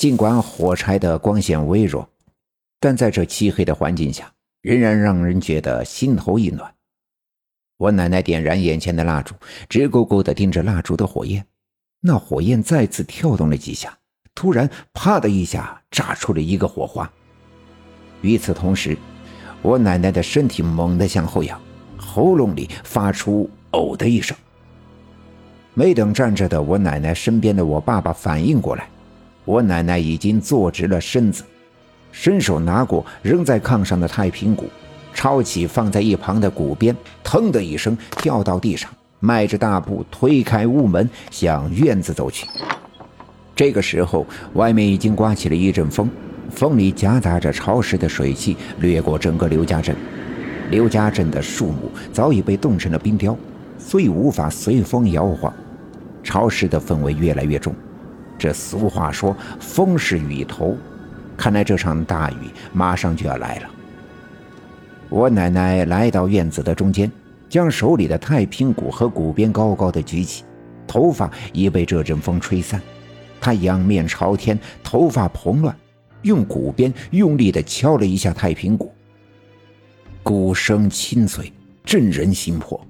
尽管火柴的光线微弱，但在这漆黑的环境下，仍然让人觉得心头一暖。我奶奶点燃眼前的蜡烛，直勾勾地盯着蜡烛的火焰。那火焰再次跳动了几下，突然“啪”的一下炸出了一个火花。与此同时，我奶奶的身体猛地向后仰，喉咙里发出“呕”的一声。没等站着的我奶奶身边的我爸爸反应过来，我奶奶已经坐直了身子，伸手拿过扔在炕上的太平鼓。抄起放在一旁的鼓鞭，腾的一声掉到地上，迈着大步推开屋门，向院子走去。这个时候，外面已经刮起了一阵风，风里夹杂着潮湿的水汽，掠过整个刘家镇。刘家镇的树木早已被冻成了冰雕，所以无法随风摇晃。潮湿的氛围越来越重。这俗话说“风是雨头”，看来这场大雨马上就要来了。我奶奶来到院子的中间，将手里的太平鼓和鼓鞭高高的举起，头发已被这阵风吹散。她仰面朝天，头发蓬乱，用鼓鞭用力地敲了一下太平鼓。鼓声清脆，震人心魄。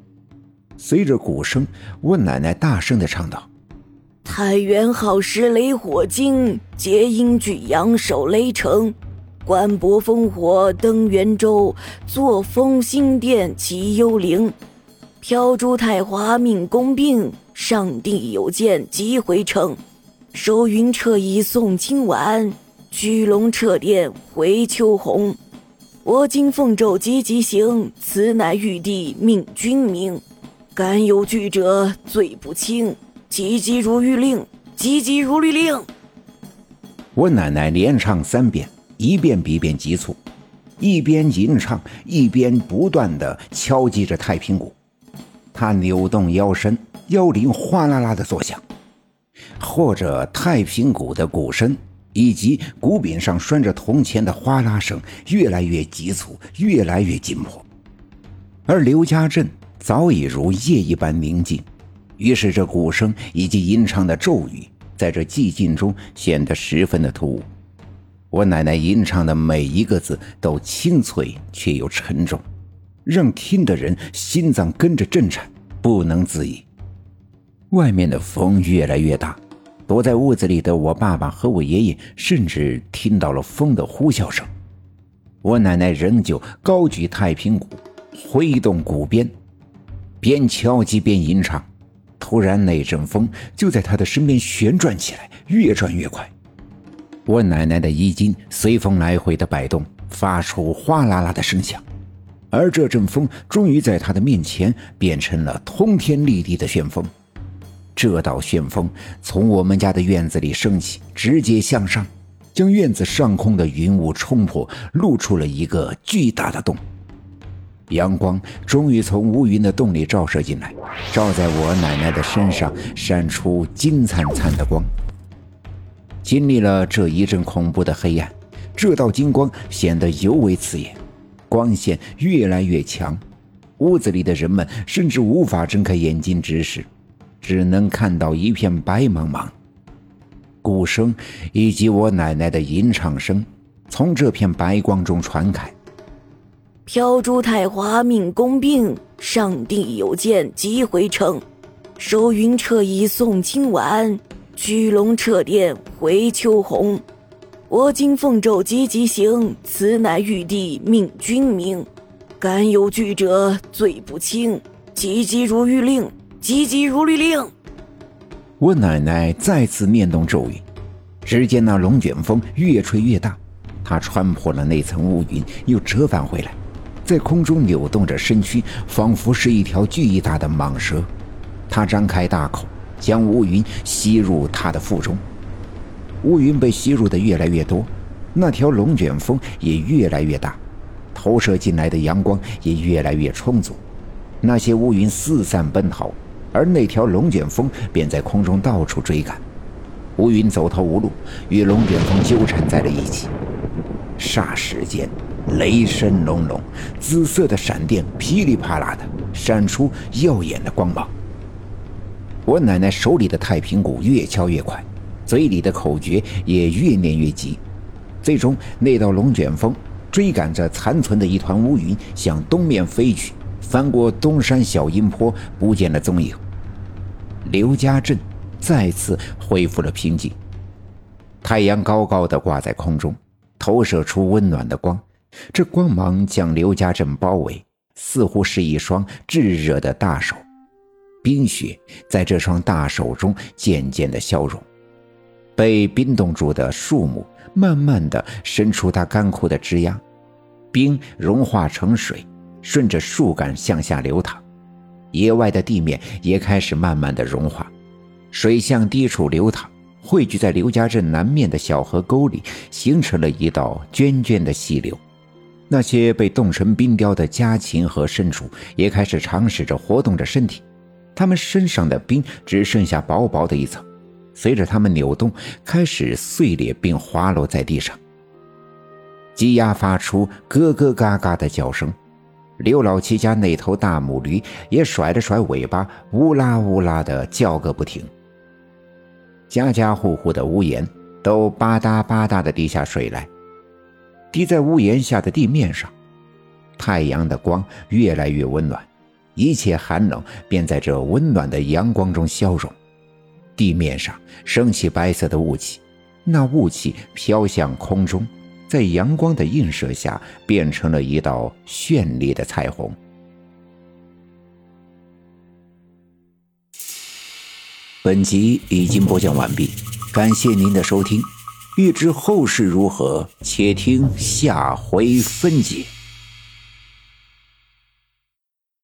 随着鼓声，我奶奶大声地唱道：“太原好石雷火精，皆因聚阳守雷城。”观博烽火登元州，作风新殿起幽灵。飘珠太华命宫病，上帝有见即回城。收云彻衣送清晚，居龙彻殿回秋红。我今奉诏急急行，此乃玉帝命君明。敢有惧者，罪不轻。急急如律令，急急如律令。我奶奶连唱三遍。一遍比一遍急促，一边吟唱，一边不断的敲击着太平鼓。他扭动腰身，腰铃哗啦啦的作响，或者太平鼓的鼓声以及鼓柄上拴着铜钱的哗啦声越来越急促，越来越紧迫。而刘家镇早已如夜一般宁静，于是这鼓声以及吟唱的咒语在这寂静中显得十分的突兀。我奶奶吟唱的每一个字都清脆却又沉重，让听的人心脏跟着震颤，不能自已。外面的风越来越大，躲在屋子里的我爸爸和我爷爷甚至听到了风的呼啸声。我奶奶仍旧高举太平鼓，挥动鼓鞭，边敲击边吟唱。突然，那阵风就在他的身边旋转起来，越转越快。我奶奶的衣襟随风来回的摆动，发出哗啦啦的声响，而这阵风终于在他的面前变成了通天立地的旋风。这道旋风从我们家的院子里升起，直接向上，将院子上空的云雾冲破，露出了一个巨大的洞。阳光终于从乌云的洞里照射进来，照在我奶奶的身上，闪出金灿灿的光。经历了这一阵恐怖的黑暗，这道金光显得尤为刺眼，光线越来越强，屋子里的人们甚至无法睁开眼睛直视，只能看到一片白茫茫。鼓声以及我奶奶的吟唱声从这片白光中传开。飘珠太华命宫病，上帝有见即回城。收云彻衣送清晚。居龙撤殿回秋红，我今奉诏急急行，此乃玉帝命君明。敢有惧者，罪不轻。急急如律令，急急如律令。我奶奶再次念动咒语，只见那龙卷风越吹越大，它穿破了那层乌云，又折返回来，在空中扭动着身躯，仿佛是一条巨大的蟒蛇。它张开大口。将乌云吸入他的腹中，乌云被吸入的越来越多，那条龙卷风也越来越大，投射进来的阳光也越来越充足。那些乌云四散奔逃，而那条龙卷风便在空中到处追赶。乌云走投无路，与龙卷风纠缠在了一起。霎时间，雷声隆隆，紫色的闪电噼里啪啦的闪出耀眼的光芒。我奶奶手里的太平鼓越敲越快，嘴里的口诀也越念越急。最终，那道龙卷风追赶着残存的一团乌云向东面飞去，翻过东山小阴坡，不见了踪影。刘家镇再次恢复了平静。太阳高高的挂在空中，投射出温暖的光。这光芒将刘家镇包围，似乎是一双炙热的大手。冰雪在这双大手中渐渐的消融，被冰冻住的树木慢慢的伸出它干枯的枝桠，冰融化成水，顺着树干向下流淌。野外的地面也开始慢慢的融化，水向低处流淌。汇聚在刘家镇南面的小河沟里，形成了一道涓涓的溪流。那些被冻成冰雕的家禽和牲畜也开始尝试着活动着身体，它们身上的冰只剩下薄薄的一层，随着它们扭动，开始碎裂并滑落在地上。鸡鸭发出咯咯嘎嘎的叫声，刘老七家那头大母驴也甩了甩尾巴，呜啦呜啦的叫个不停。家家户户的屋檐都吧嗒吧嗒的滴下水来，滴在屋檐下的地面上。太阳的光越来越温暖，一切寒冷便在这温暖的阳光中消融。地面上升起白色的雾气，那雾气飘向空中，在阳光的映射下变成了一道绚丽的彩虹。本集已经播讲完毕，感谢您的收听。欲知后事如何，且听下回分解。